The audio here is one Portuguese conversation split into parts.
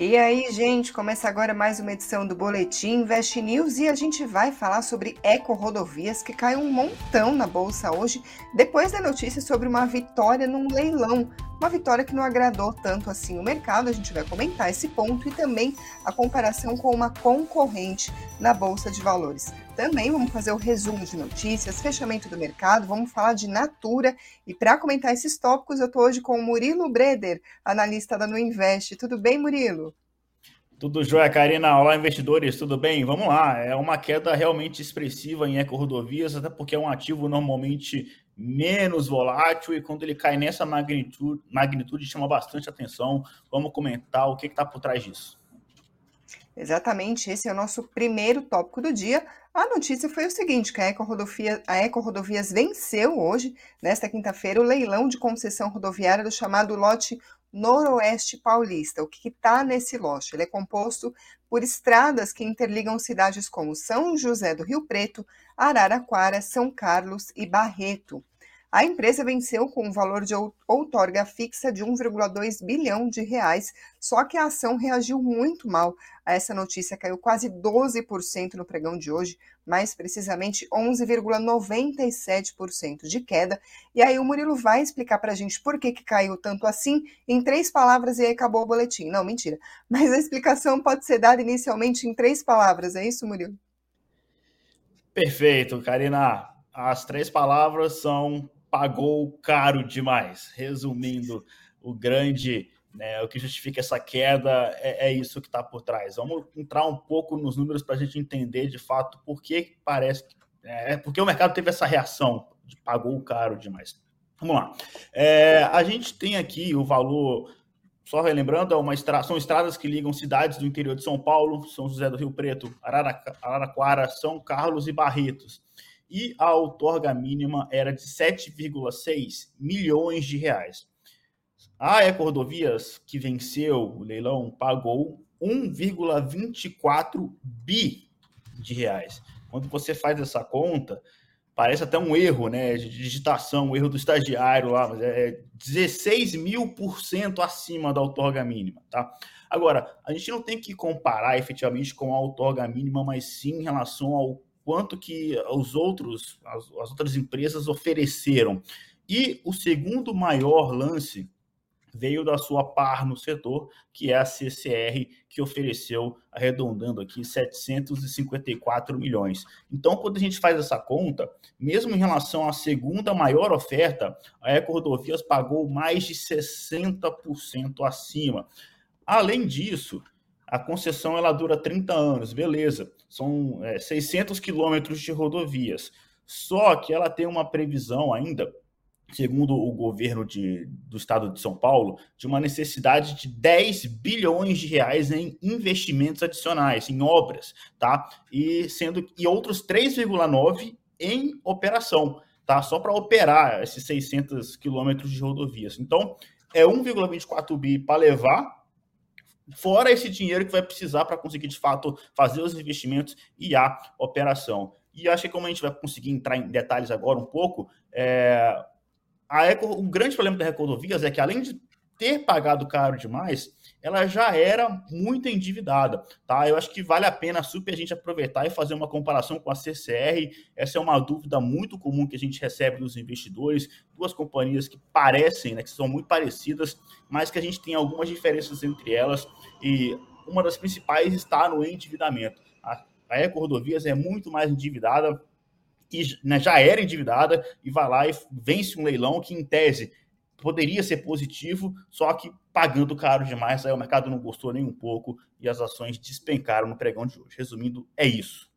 E aí, gente, começa agora mais uma edição do Boletim Invest News e a gente vai falar sobre Eco Rodovias, que caiu um montão na bolsa hoje, depois da notícia sobre uma vitória num leilão. Uma vitória que não agradou tanto assim o mercado, a gente vai comentar esse ponto e também a comparação com uma concorrente na Bolsa de Valores. Também vamos fazer o resumo de notícias, fechamento do mercado, vamos falar de Natura. E para comentar esses tópicos, eu estou hoje com o Murilo Breder, analista da Nuinvest. Tudo bem, Murilo? Tudo jóia, Karina. Olá, investidores, tudo bem? Vamos lá. É uma queda realmente expressiva em eco-rodovias, até porque é um ativo normalmente menos volátil e quando ele cai nessa magnitude, magnitude chama bastante atenção. Vamos comentar o que está por trás disso. Exatamente, esse é o nosso primeiro tópico do dia. A notícia foi o seguinte, que a Eco, Rodovia, a Eco Rodovias venceu hoje, nesta quinta-feira, o leilão de concessão rodoviária do chamado lote Noroeste Paulista. O que está nesse lote? Ele é composto por estradas que interligam cidades como São José do Rio Preto, Araraquara, São Carlos e Barreto. A empresa venceu com um valor de outorga fixa de 1,2 bilhão de reais, só que a ação reagiu muito mal a essa notícia, caiu quase 12% no pregão de hoje, mais precisamente 11,97% de queda. E aí o Murilo vai explicar para a gente por que, que caiu tanto assim em três palavras e aí acabou o boletim. Não, mentira. Mas a explicação pode ser dada inicialmente em três palavras, é isso, Murilo? Perfeito, Karina. As três palavras são pagou caro demais. Resumindo, o grande, né, o que justifica essa queda é, é isso que está por trás. Vamos entrar um pouco nos números para a gente entender de fato por que parece que. É, porque o mercado teve essa reação de pagou caro demais. Vamos lá. É, a gente tem aqui o valor, só relembrando, é estra, são estradas que ligam cidades do interior de São Paulo, São José do Rio Preto, Araraquara, São Carlos e Barretos e a outorga mínima era de 7,6 milhões de reais. A Eco-Rodovias, que venceu o leilão, pagou 1,24 bi de reais. Quando você faz essa conta, parece até um erro né, de digitação, um erro do estagiário lá, mas é 16 mil por cento acima da outorga mínima. Tá? Agora, a gente não tem que comparar efetivamente com a outorga mínima, mas sim em relação ao quanto que os outros, as, as outras empresas ofereceram. E o segundo maior lance veio da sua par no setor, que é a CCR, que ofereceu, arredondando aqui, 754 milhões. Então, quando a gente faz essa conta, mesmo em relação à segunda maior oferta, a Eco Rodovias pagou mais de 60% acima. Além disso, a concessão ela dura 30 anos, beleza. São é, 600 quilômetros de rodovias. Só que ela tem uma previsão ainda, segundo o governo de, do estado de São Paulo, de uma necessidade de 10 bilhões de reais em investimentos adicionais, em obras, tá? E sendo e outros 3,9 em operação, tá? Só para operar esses 600 quilômetros de rodovias. Então, é 1,24 bi para levar fora esse dinheiro que vai precisar para conseguir, de fato, fazer os investimentos e a operação. E acho que como a gente vai conseguir entrar em detalhes agora um pouco, é, a Eco, o grande problema da Recodovias é que, além de ter pagado caro demais, ela já era muito endividada, tá? Eu acho que vale a pena super a gente aproveitar e fazer uma comparação com a CCR. Essa é uma dúvida muito comum que a gente recebe dos investidores, duas companhias que parecem, né, que são muito parecidas, mas que a gente tem algumas diferenças entre elas e uma das principais está no endividamento. A, a Eco Rodovias é muito mais endividada e né, já era endividada e vai lá e vence um leilão que, em tese, poderia ser positivo, só que pagando caro demais, aí o mercado não gostou nem um pouco e as ações despencaram no pregão de hoje. Resumindo, é isso.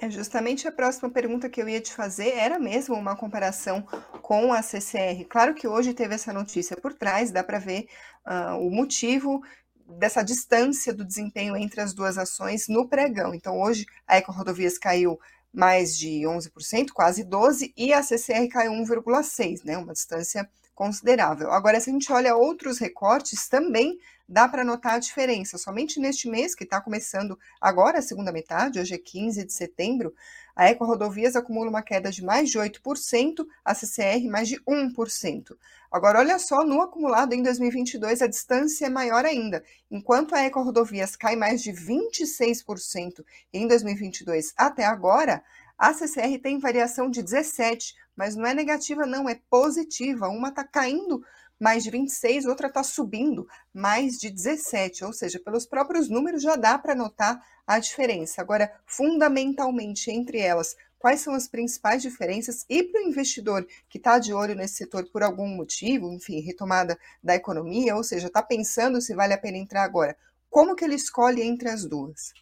É justamente a próxima pergunta que eu ia te fazer era mesmo uma comparação com a CCR. Claro que hoje teve essa notícia por trás, dá para ver uh, o motivo dessa distância do desempenho entre as duas ações no pregão. Então, hoje a Eco Rodovias caiu mais de 11%, quase 12%, e a CCR caiu 1,6%, né, uma distância considerável. Agora, se a gente olha outros recortes, também dá para notar a diferença. Somente neste mês, que está começando agora a segunda metade, hoje é 15 de setembro, a Eco Rodovias acumula uma queda de mais de 8%, a CCR mais de 1%. Agora, olha só, no acumulado em 2022, a distância é maior ainda. Enquanto a Eco Rodovias cai mais de 26% em 2022 até agora, a CCR tem variação de 17%, mas não é negativa, não, é positiva. Uma está caindo mais de 26, outra está subindo mais de 17, ou seja, pelos próprios números já dá para notar a diferença. Agora, fundamentalmente entre elas, quais são as principais diferenças e para o investidor que está de olho nesse setor por algum motivo, enfim, retomada da economia, ou seja, está pensando se vale a pena entrar agora, como que ele escolhe entre as duas?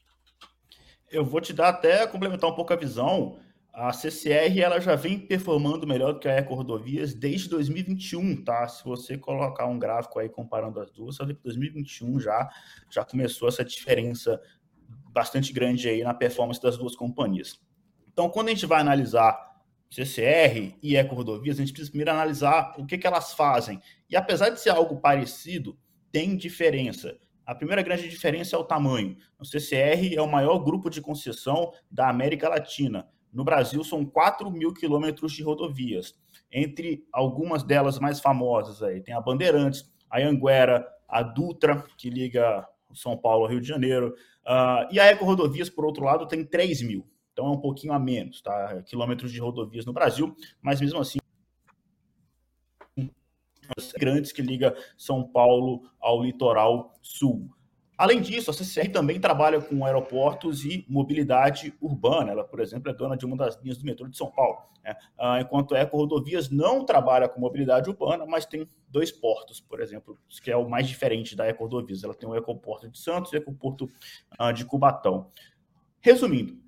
Eu vou te dar até complementar um pouco a visão a CCR ela já vem performando melhor do que a Eco Rodovias desde 2021, tá? Se você colocar um gráfico aí comparando as duas, você vê que 2021 já, já começou essa diferença bastante grande aí na performance das duas companhias. Então, quando a gente vai analisar CCR e Eco Rodovias, a gente precisa primeiro analisar o que, que elas fazem. E apesar de ser algo parecido, tem diferença. A primeira grande diferença é o tamanho. O CCR é o maior grupo de concessão da América Latina no Brasil, são 4 mil quilômetros de rodovias. Entre algumas delas mais famosas, aí, tem a Bandeirantes, a Anguera, a Dutra, que liga São Paulo ao Rio de Janeiro, uh, e a Eco Rodovias, por outro lado, tem 3 mil. Então é um pouquinho a menos, tá? Quilômetros de rodovias no Brasil, mas mesmo assim grandes que liga São Paulo ao litoral sul. Além disso, a CCR também trabalha com aeroportos e mobilidade urbana. Ela, por exemplo, é dona de uma das linhas do metrô de São Paulo. Né? Ah, enquanto a Eco Rodovias não trabalha com mobilidade urbana, mas tem dois portos, por exemplo, que é o mais diferente da Eco Rodovias. Ela tem o Ecoporto de Santos e o Ecoporto ah, de Cubatão. Resumindo,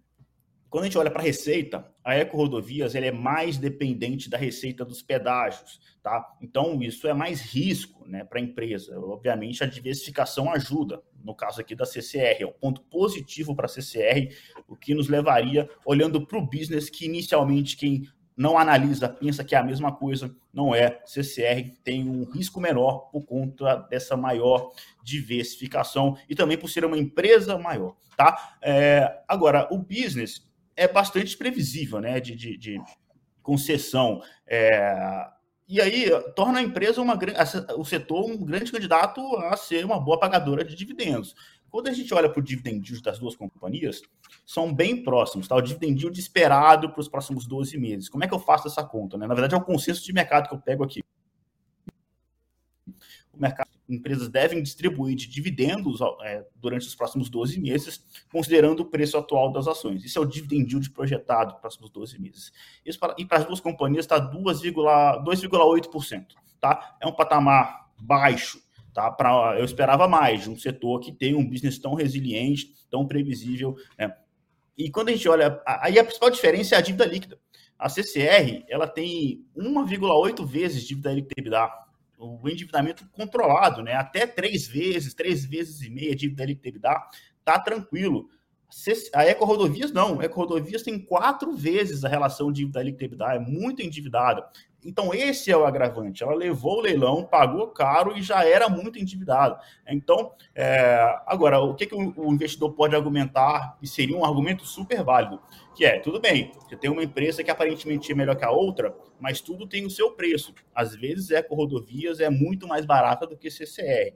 quando a gente olha para a receita, a Eco Rodovias é mais dependente da receita dos pedágios, tá? Então, isso é mais risco né, para a empresa. Obviamente, a diversificação ajuda, no caso aqui da CCR, é um ponto positivo para a CCR, o que nos levaria, olhando para o business, que inicialmente quem não analisa, pensa que é a mesma coisa, não é. CCR tem um risco menor por conta dessa maior diversificação e também por ser uma empresa maior, tá? É, agora, o business é bastante previsível, né? De, de, de concessão. É, e aí torna a empresa uma o setor um grande candidato a ser uma boa pagadora de dividendos. Quando a gente olha para o dividend yield das duas companhias, são bem próximos, tá? O dividend yield esperado para os próximos 12 meses. Como é que eu faço essa conta? Né? Na verdade, é o consenso de mercado que eu pego aqui. O mercado empresas devem distribuir de dividendos é, durante os próximos 12 meses, considerando o preço atual das ações. Isso é o dividend yield projetado para os próximos 12 meses. Isso para, e para as duas companhias está 2,8%. Tá? É um patamar baixo. Tá? Pra, eu esperava mais de um setor que tem um business tão resiliente, tão previsível. Né? E quando a gente olha, aí a principal diferença é a dívida líquida. A CCR ela tem 1,8 vezes dívida líquida o endividamento controlado, né? Até três vezes, três vezes e meia dívida EBITDA, tá tranquilo. A Eco Rodovias não, a Eco Rodovias tem quatro vezes a relação dívida líquida é muito endividada. Então, esse é o agravante. Ela levou o leilão, pagou caro e já era muito endividada. Então, é... agora, o que, que o investidor pode argumentar, e seria um argumento super válido, que é, tudo bem, você tem uma empresa que aparentemente é melhor que a outra, mas tudo tem o seu preço. Às vezes, Eco Rodovias é muito mais barata do que CCR.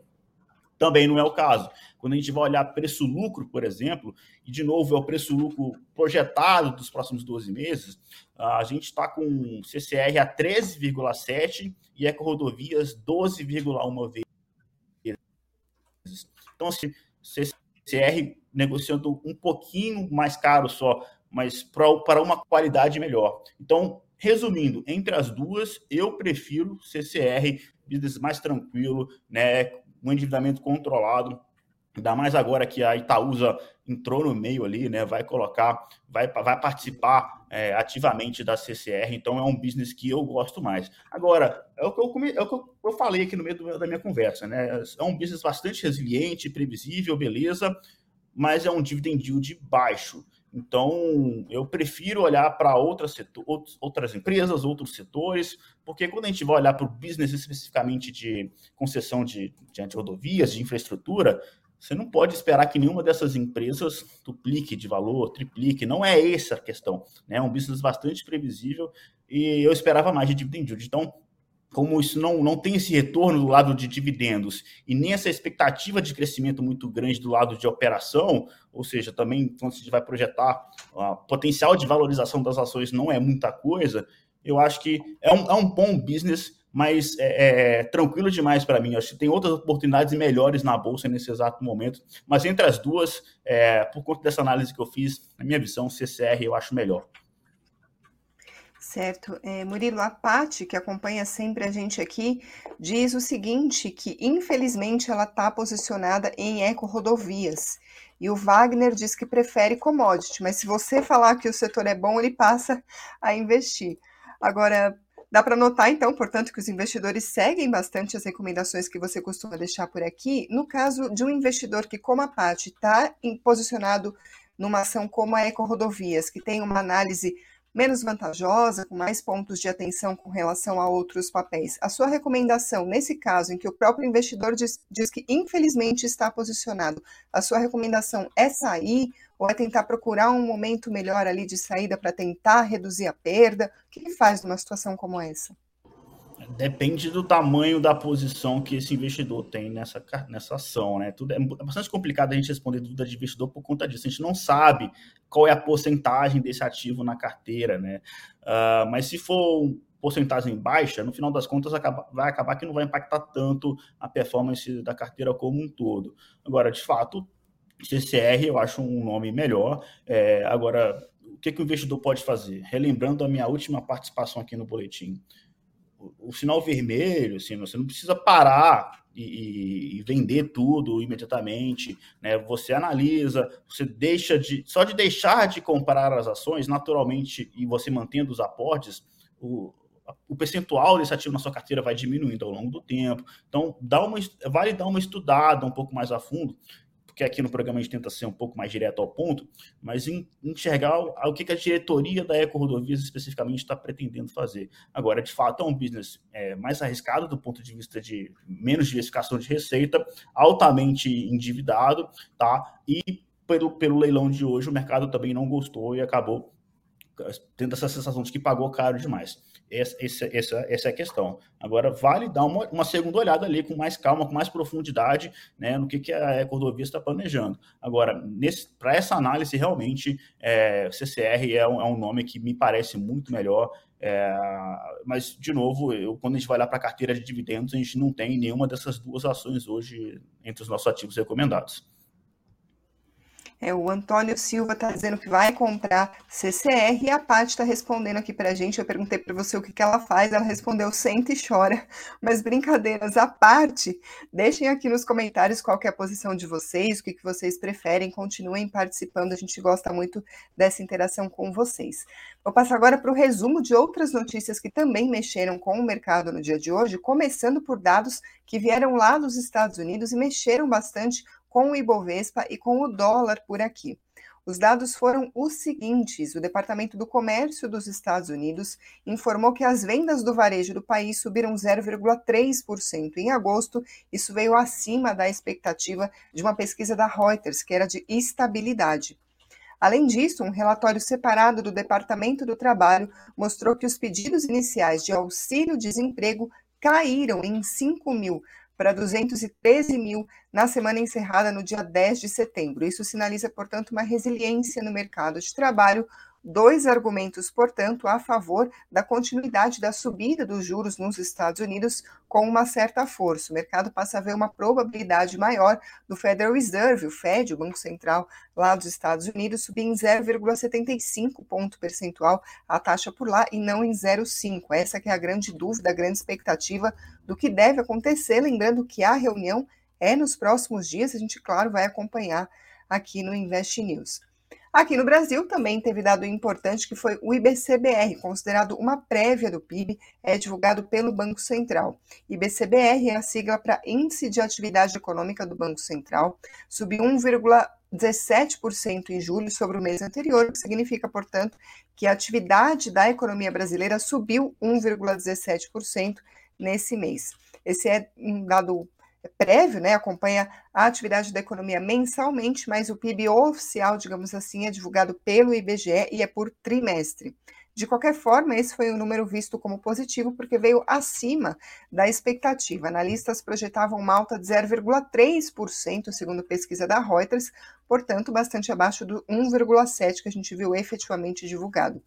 Também não é o caso. Quando a gente vai olhar preço-lucro, por exemplo, e de novo é o preço-lucro projetado dos próximos 12 meses, a gente está com CCR a 13,7 e Eco Rodovias 12,1 vezes. Então, assim, CCR negociando um pouquinho mais caro só, mas para uma qualidade melhor. Então, resumindo, entre as duas, eu prefiro CCR, business mais tranquilo, né, um endividamento controlado, Ainda mais agora que a Itaúsa entrou no meio ali, né? Vai colocar, vai, vai participar é, ativamente da CCR, então é um business que eu gosto mais. Agora, é o que eu, é o que eu, falei aqui no meio do, da minha conversa, né? É um business bastante resiliente, previsível, beleza, mas é um dividend yield baixo. Então, eu prefiro olhar para outras, outras empresas, outros setores, porque quando a gente vai olhar para o business especificamente de concessão de, de rodovias, de infraestrutura, você não pode esperar que nenhuma dessas empresas duplique de valor, triplique. Não é essa a questão. Né? É um business bastante previsível e eu esperava mais de dividend yield. Então, como isso não, não tem esse retorno do lado de dividendos e nem essa expectativa de crescimento muito grande do lado de operação, ou seja, também quando a gente vai projetar o potencial de valorização das ações não é muita coisa, eu acho que é um, é um bom business, mas é, é tranquilo demais para mim. Eu acho que tem outras oportunidades melhores na bolsa nesse exato momento, mas entre as duas, é, por conta dessa análise que eu fiz, na minha visão, CCR eu acho melhor. Certo. É, Murilo, a Pati, que acompanha sempre a gente aqui, diz o seguinte, que infelizmente ela está posicionada em eco-rodovias. E o Wagner diz que prefere commodity, mas se você falar que o setor é bom, ele passa a investir. Agora, dá para notar, então, portanto, que os investidores seguem bastante as recomendações que você costuma deixar por aqui. No caso de um investidor que, como a Pati, está posicionado numa ação como a Eco Rodovias, que tem uma análise menos vantajosa, com mais pontos de atenção com relação a outros papéis. A sua recomendação, nesse caso em que o próprio investidor diz, diz que infelizmente está posicionado, a sua recomendação é sair ou é tentar procurar um momento melhor ali de saída para tentar reduzir a perda? O que faz numa situação como essa? Depende do tamanho da posição que esse investidor tem nessa, nessa ação, né? Tudo é, é bastante complicado a gente responder dúvida de investidor por conta disso. A gente não sabe qual é a porcentagem desse ativo na carteira, né? Uh, mas se for porcentagem baixa, no final das contas acaba, vai acabar que não vai impactar tanto a performance da carteira como um todo. Agora, de fato, CCR eu acho um nome melhor. É, agora, o que, que o investidor pode fazer? Relembrando a minha última participação aqui no boletim o, sinal vermelho, assim, você não precisa parar e, e, vender tudo imediatamente, né? Você analisa, você deixa de só de deixar de comprar as ações naturalmente e você mantendo os aportes, o, o percentual desse ativo na sua carteira vai diminuindo ao longo do tempo. Então, dá uma, vale dar uma estudada um pouco mais a fundo porque aqui no programa a gente tenta ser um pouco mais direto ao ponto, mas enxergar o que a diretoria da Eco Rodovias especificamente está pretendendo fazer. Agora, de fato, é um business é, mais arriscado do ponto de vista de menos diversificação de receita, altamente endividado, tá? E pelo, pelo leilão de hoje, o mercado também não gostou e acabou tendo essa sensação de que pagou caro demais. Essa, essa, essa, é a questão. Agora, vale dar uma, uma segunda olhada ali com mais calma, com mais profundidade, né, no que, que a Ecordovia está planejando. Agora, para essa análise, realmente, é, CCR é um, é um nome que me parece muito melhor. É, mas, de novo, eu, quando a gente vai lá para a carteira de dividendos, a gente não tem nenhuma dessas duas ações hoje entre os nossos ativos recomendados. É, o Antônio Silva está dizendo que vai comprar CCR e a Paty está respondendo aqui para a gente. Eu perguntei para você o que, que ela faz, ela respondeu senta e chora. Mas brincadeiras à parte, deixem aqui nos comentários qual é a posição de vocês, o que, que vocês preferem, continuem participando, a gente gosta muito dessa interação com vocês. Vou passar agora para o resumo de outras notícias que também mexeram com o mercado no dia de hoje, começando por dados que vieram lá dos Estados Unidos e mexeram bastante com o Ibovespa e com o dólar por aqui. Os dados foram os seguintes: o Departamento do Comércio dos Estados Unidos informou que as vendas do varejo do país subiram 0,3% em agosto. Isso veio acima da expectativa de uma pesquisa da Reuters, que era de estabilidade. Além disso, um relatório separado do Departamento do Trabalho mostrou que os pedidos iniciais de auxílio-desemprego caíram em 5 mil, para 213 mil na semana encerrada no dia 10 de setembro. Isso sinaliza, portanto, uma resiliência no mercado de trabalho, Dois argumentos, portanto, a favor da continuidade da subida dos juros nos Estados Unidos com uma certa força. O mercado passa a ver uma probabilidade maior do Federal Reserve, o Fed, o Banco Central lá dos Estados Unidos, subir em 0,75 ponto percentual a taxa por lá e não em 0,5. Essa que é a grande dúvida, a grande expectativa do que deve acontecer. Lembrando que a reunião é nos próximos dias, a gente, claro, vai acompanhar aqui no Invest News. Aqui no Brasil também teve dado importante que foi o IBCBR, considerado uma prévia do PIB, é divulgado pelo Banco Central. IBCBR é a sigla para Índice de Atividade Econômica do Banco Central, subiu 1,17% em julho sobre o mês anterior, o que significa, portanto, que a atividade da economia brasileira subiu 1,17% nesse mês. Esse é um dado prévio, né, acompanha a atividade da economia mensalmente, mas o PIB oficial, digamos assim, é divulgado pelo IBGE e é por trimestre. De qualquer forma, esse foi um número visto como positivo porque veio acima da expectativa. Analistas projetavam uma alta de 0,3%, segundo pesquisa da Reuters, portanto, bastante abaixo do 1,7% que a gente viu efetivamente divulgado.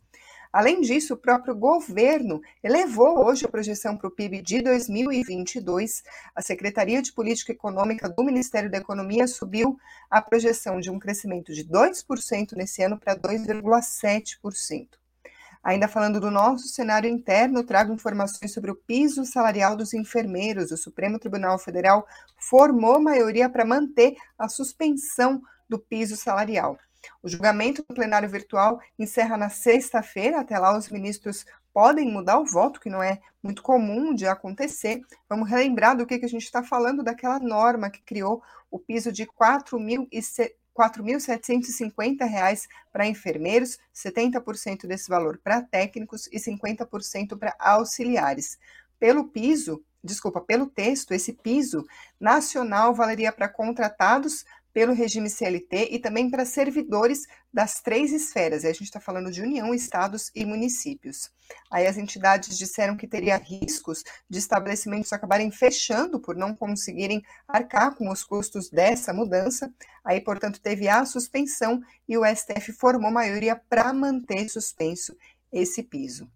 Além disso, o próprio governo elevou hoje a projeção para o PIB de 2022. A Secretaria de Política Econômica do Ministério da Economia subiu a projeção de um crescimento de 2% nesse ano para 2,7%. Ainda falando do nosso cenário interno, trago informações sobre o piso salarial dos enfermeiros. O Supremo Tribunal Federal formou maioria para manter a suspensão do piso salarial. O julgamento do plenário virtual encerra na sexta-feira. Até lá, os ministros podem mudar o voto, que não é muito comum de acontecer. Vamos relembrar do que, que a gente está falando, daquela norma que criou o piso de R$ 4.750 para enfermeiros, 70% desse valor para técnicos e 50% para auxiliares. Pelo piso, desculpa, pelo texto, esse piso nacional valeria para contratados, pelo regime CLT e também para servidores das três esferas. E a gente está falando de União, estados e municípios. Aí as entidades disseram que teria riscos de estabelecimentos acabarem fechando por não conseguirem arcar com os custos dessa mudança. Aí, portanto, teve a suspensão e o STF formou maioria para manter suspenso esse piso.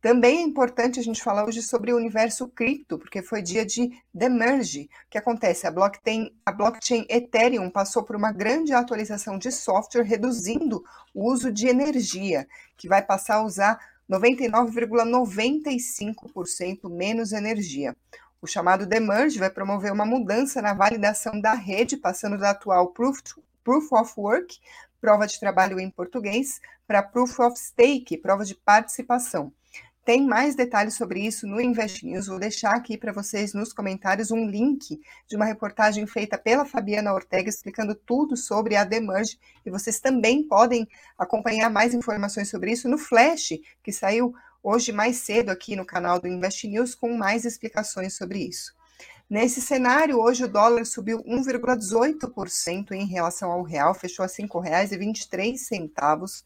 Também é importante a gente falar hoje sobre o universo cripto, porque foi dia de demerge. O que acontece? A blockchain, a blockchain Ethereum passou por uma grande atualização de software, reduzindo o uso de energia, que vai passar a usar 99,95% menos energia. O chamado demerge vai promover uma mudança na validação da rede, passando da atual Proof, proof of Work, prova de trabalho em português, para Proof of Stake, prova de participação. Tem mais detalhes sobre isso no Invest News. Vou deixar aqui para vocês nos comentários um link de uma reportagem feita pela Fabiana Ortega explicando tudo sobre a Demerge e vocês também podem acompanhar mais informações sobre isso no Flash, que saiu hoje mais cedo aqui no canal do Invest News com mais explicações sobre isso. Nesse cenário, hoje o dólar subiu 1,18% em relação ao real, fechou a R$ 5,23.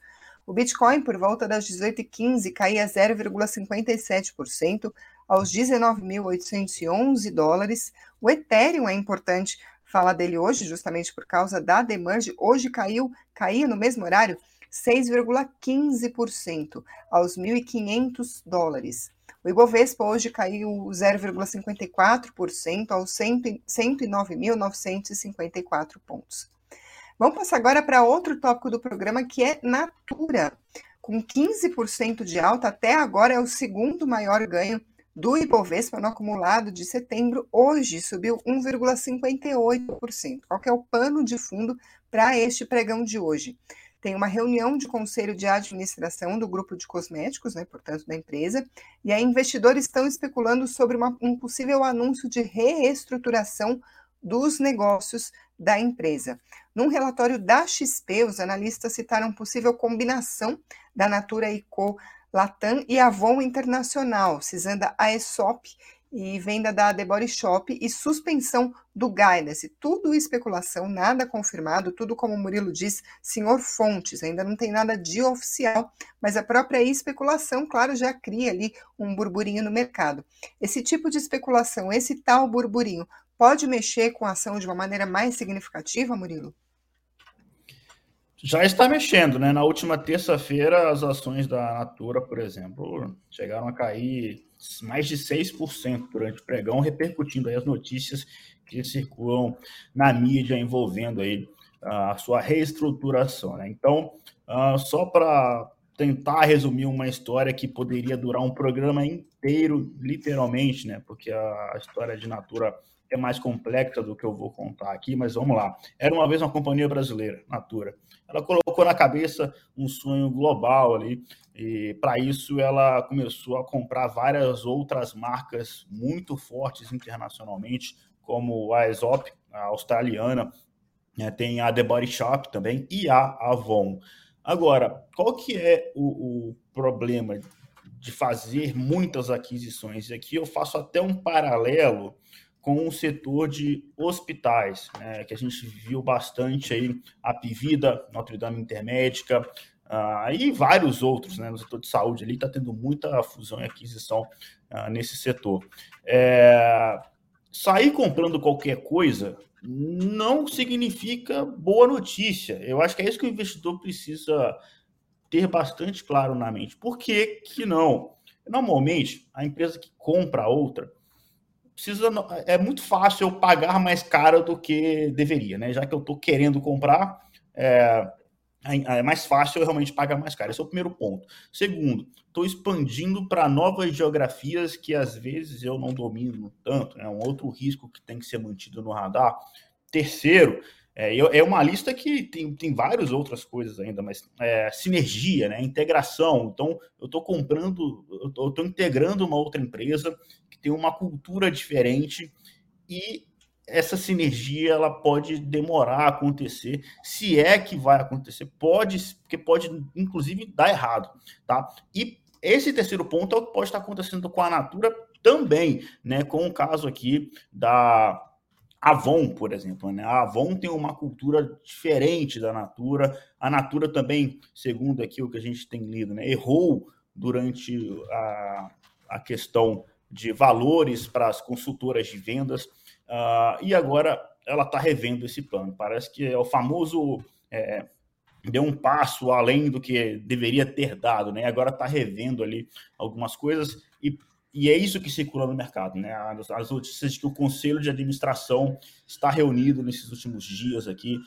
O Bitcoin, por volta das 18h15, caía 0,57% aos 19.811 dólares. O Ethereum é importante falar dele hoje, justamente por causa da Demerge. Hoje caiu, caía no mesmo horário, 6,15% aos 1.500 dólares. O Ibovespa hoje caiu 0,54% aos 109.954 pontos. Vamos passar agora para outro tópico do programa que é Natura. Com 15% de alta, até agora é o segundo maior ganho do Ibovespa no acumulado de setembro. Hoje subiu 1,58%. Qual é o pano de fundo para este pregão de hoje? Tem uma reunião de conselho de administração do grupo de cosméticos, né, portanto, da empresa, e aí investidores estão especulando sobre uma, um possível anúncio de reestruturação dos negócios da empresa. Num relatório da XP, os analistas citaram possível combinação da Natura Co Latam e Avon Internacional, cisanda a ESOP e venda da The Body Shop e suspensão do Guidance. Tudo especulação, nada confirmado, tudo como o Murilo diz, senhor Fontes, ainda não tem nada de oficial, mas a própria especulação, claro, já cria ali um burburinho no mercado. Esse tipo de especulação, esse tal burburinho, pode mexer com a ação de uma maneira mais significativa, Murilo? Já está mexendo, né? Na última terça-feira, as ações da Natura, por exemplo, chegaram a cair mais de 6% durante o pregão, repercutindo aí as notícias que circulam na mídia envolvendo aí a sua reestruturação, né? Então, uh, só para tentar resumir uma história que poderia durar um programa inteiro, literalmente, né? Porque a história de Natura é mais complexa do que eu vou contar aqui, mas vamos lá. Era uma vez uma companhia brasileira, Natura. Ela colocou na cabeça um sonho global ali, e para isso ela começou a comprar várias outras marcas muito fortes internacionalmente, como a Aesop, a australiana, né, tem a The Body Shop também e a Avon. Agora, qual que é o, o problema de fazer muitas aquisições? Aqui eu faço até um paralelo com o setor de hospitais, né, que a gente viu bastante aí, a Pivida, Notre Dame Intermédica, uh, e vários outros, né, no setor de saúde ali, está tendo muita fusão e aquisição uh, nesse setor. É, sair comprando qualquer coisa não significa boa notícia. Eu acho que é isso que o investidor precisa ter bastante claro na mente. Por que, que não? Normalmente, a empresa que compra outra, precisa é muito fácil eu pagar mais caro do que deveria, né? Já que eu estou querendo comprar, é, é, mais fácil eu realmente pagar mais caro. Esse é o primeiro ponto. Segundo, estou expandindo para novas geografias que às vezes eu não domino tanto, é né? um outro risco que tem que ser mantido no radar. Terceiro, é, é uma lista que tem, tem várias outras coisas ainda, mas é, sinergia, né, integração. Então, eu estou comprando, eu estou integrando uma outra empresa tem uma cultura diferente e essa sinergia ela pode demorar a acontecer, se é que vai acontecer, pode, porque pode inclusive dar errado, tá? E esse terceiro ponto é o que pode estar acontecendo com a Natura também, né? Com o caso aqui da Avon, por exemplo, né? A Avon tem uma cultura diferente da Natura. A Natura também, segundo aqui o que a gente tem lido, né? Errou durante a, a questão de valores para as consultoras de vendas, uh, e agora ela está revendo esse plano. Parece que é o famoso é, deu um passo além do que deveria ter dado, né? Agora está revendo ali algumas coisas e, e é isso que circula no mercado, né? As, as notícias de que o conselho de administração está reunido nesses últimos dias aqui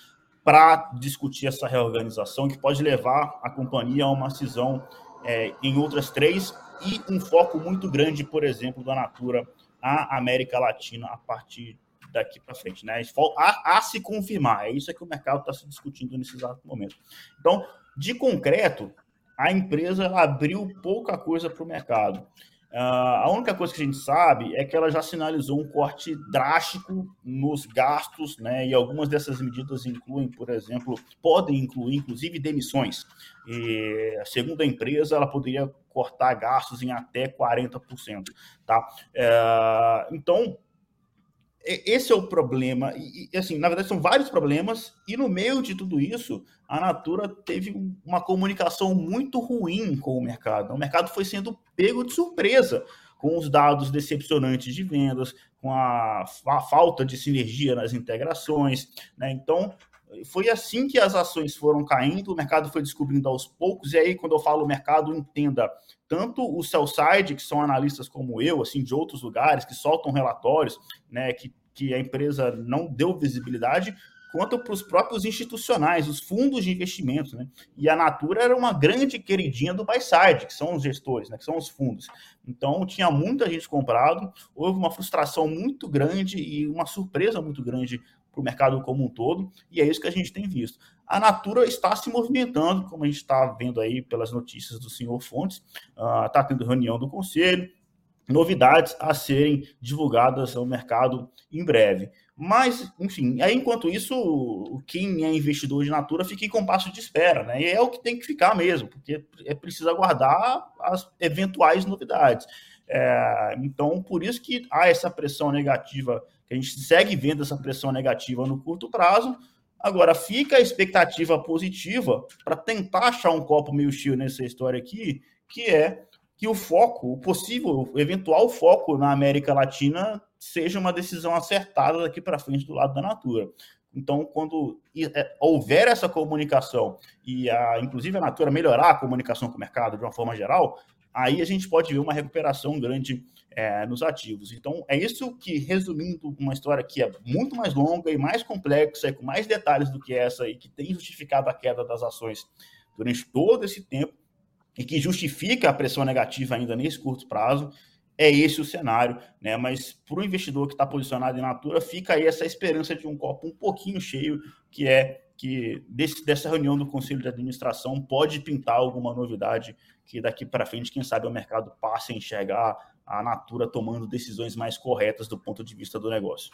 para discutir essa reorganização que pode levar a companhia a uma cisão é, em outras três e um foco muito grande, por exemplo, da Natura à América Latina a partir daqui para frente, né? A, a, se confirmar, é isso que o mercado está se discutindo nesse exato momento. Então, de concreto, a empresa abriu pouca coisa para o mercado. Uh, a única coisa que a gente sabe é que ela já sinalizou um corte drástico nos gastos, né? E algumas dessas medidas incluem, por exemplo, podem incluir, inclusive, demissões. E, segundo a empresa, ela poderia cortar gastos em até 40%. Tá? É, então, esse é o problema. E, assim, na verdade, são vários problemas, e no meio de tudo isso, a Natura teve uma comunicação muito ruim com o mercado. O mercado foi sendo pego de surpresa com os dados decepcionantes de vendas, com a, a falta de sinergia nas integrações. Né? Então, foi assim que as ações foram caindo, o mercado foi descobrindo aos poucos, e aí, quando eu falo mercado, entenda tanto o sell side, que são analistas como eu, assim, de outros lugares, que soltam relatórios, né, que, que a empresa não deu visibilidade, quanto para os próprios institucionais, os fundos de investimentos, né? E a Natura era uma grande queridinha do buy side, que são os gestores, né? Que são os fundos. Então tinha muita gente comprado, houve uma frustração muito grande e uma surpresa muito grande para o mercado como um todo, e é isso que a gente tem visto. A Natura está se movimentando, como a gente está vendo aí pelas notícias do senhor Fontes, está uh, tendo reunião do conselho, novidades a serem divulgadas ao mercado em breve. Mas, enfim, aí enquanto isso, quem é investidor de Natura fica em compasso de espera, né? E é o que tem que ficar mesmo, porque é preciso aguardar as eventuais novidades. É, então, por isso que há essa pressão negativa que a gente segue vendo essa pressão negativa no curto prazo. Agora, fica a expectativa positiva para tentar achar um copo meio cheio nessa história aqui, que é que o foco, o possível, o eventual foco na América Latina seja uma decisão acertada daqui para frente do lado da Natura. Então, quando é, houver essa comunicação e, a, inclusive, a Natura melhorar a comunicação com o mercado de uma forma geral, aí a gente pode ver uma recuperação grande é, nos ativos. Então, é isso que, resumindo uma história que é muito mais longa e mais complexa, e com mais detalhes do que essa, e que tem justificado a queda das ações durante todo esse tempo, e que justifica a pressão negativa ainda nesse curto prazo, é esse o cenário, né? Mas para o investidor que está posicionado em Natura, fica aí essa esperança de um copo um pouquinho cheio, que é que desse, dessa reunião do Conselho de Administração pode pintar alguma novidade que daqui para frente, quem sabe, o mercado passe a enxergar a Natura tomando decisões mais corretas do ponto de vista do negócio.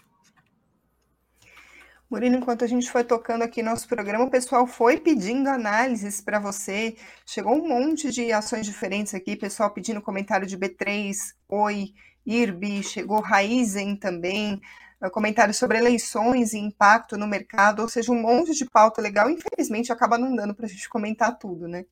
Murilo, enquanto a gente foi tocando aqui nosso programa, o pessoal foi pedindo análises para você. Chegou um monte de ações diferentes aqui, pessoal pedindo comentário de B3, Oi, IRB, chegou Raizen também, eh, comentário sobre eleições e impacto no mercado, ou seja, um monte de pauta legal. Infelizmente, acaba não dando para a gente comentar tudo, né?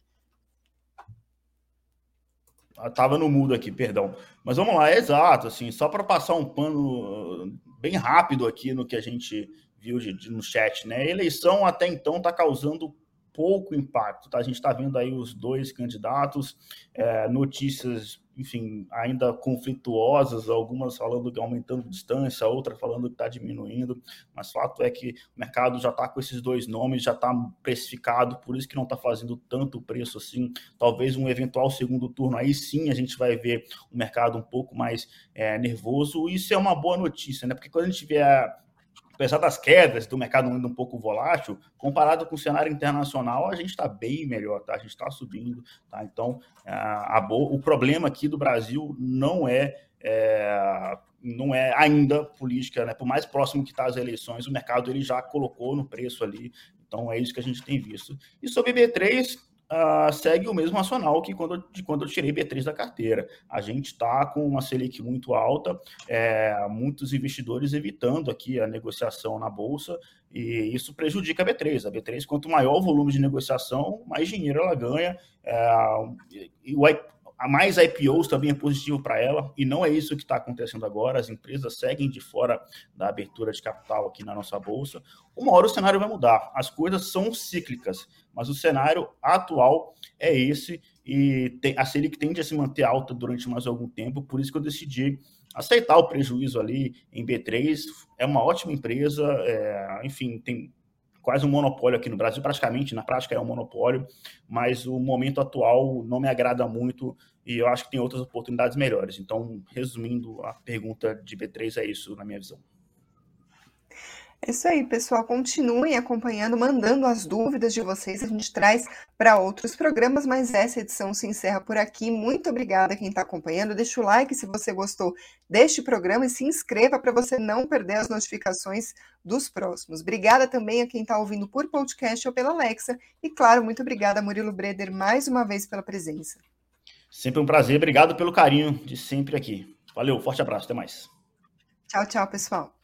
Estava ah, no mudo aqui, perdão. Mas vamos lá, é exato, assim, só para passar um pano bem rápido aqui no que a gente viu de, de, no chat, né? A eleição até então está causando pouco impacto, tá? A gente está vendo aí os dois candidatos, é, notícias, enfim, ainda conflituosas, algumas falando que aumentando distância, outra falando que está diminuindo, mas fato é que o mercado já está com esses dois nomes, já está precificado, por isso que não está fazendo tanto preço assim. Talvez um eventual segundo turno, aí sim a gente vai ver o mercado um pouco mais é, nervoso. Isso é uma boa notícia, né? Porque quando a gente vier apesar das quedas do mercado ainda um pouco volátil, comparado com o cenário internacional, a gente está bem melhor, tá? A gente está subindo, tá? Então, a, a, o problema aqui do Brasil não é, é não é ainda política, né? Por mais próximo que está as eleições, o mercado ele já colocou no preço ali. Então é isso que a gente tem visto. E sobre B3, uh, segue o mesmo racional que quando, de quando eu tirei B3 da carteira. A gente está com uma Selic muito alta, é, muitos investidores evitando aqui a negociação na Bolsa, e isso prejudica a B3. A B3, quanto maior o volume de negociação, mais dinheiro ela ganha. É, e o, a mais IPOs também é positivo para ela, e não é isso que está acontecendo agora. As empresas seguem de fora da abertura de capital aqui na nossa bolsa. Uma hora o cenário vai mudar. As coisas são cíclicas, mas o cenário atual é esse, e tem, a Selic tende a se manter alta durante mais algum tempo, por isso que eu decidi aceitar o prejuízo ali em B3. É uma ótima empresa, é, enfim, tem quase um monopólio aqui no Brasil, praticamente, na prática é um monopólio, mas o momento atual não me agrada muito e eu acho que tem outras oportunidades melhores. Então, resumindo a pergunta de B3, é isso na minha visão. É isso aí, pessoal. Continuem acompanhando, mandando as dúvidas de vocês. A gente traz para outros programas, mas essa edição se encerra por aqui. Muito obrigada a quem está acompanhando. Deixa o like se você gostou deste programa e se inscreva para você não perder as notificações dos próximos. Obrigada também a quem está ouvindo por podcast ou pela Alexa. E, claro, muito obrigada, Murilo Breder, mais uma vez pela presença. Sempre um prazer. Obrigado pelo carinho de sempre aqui. Valeu, forte abraço. Até mais. Tchau, tchau, pessoal.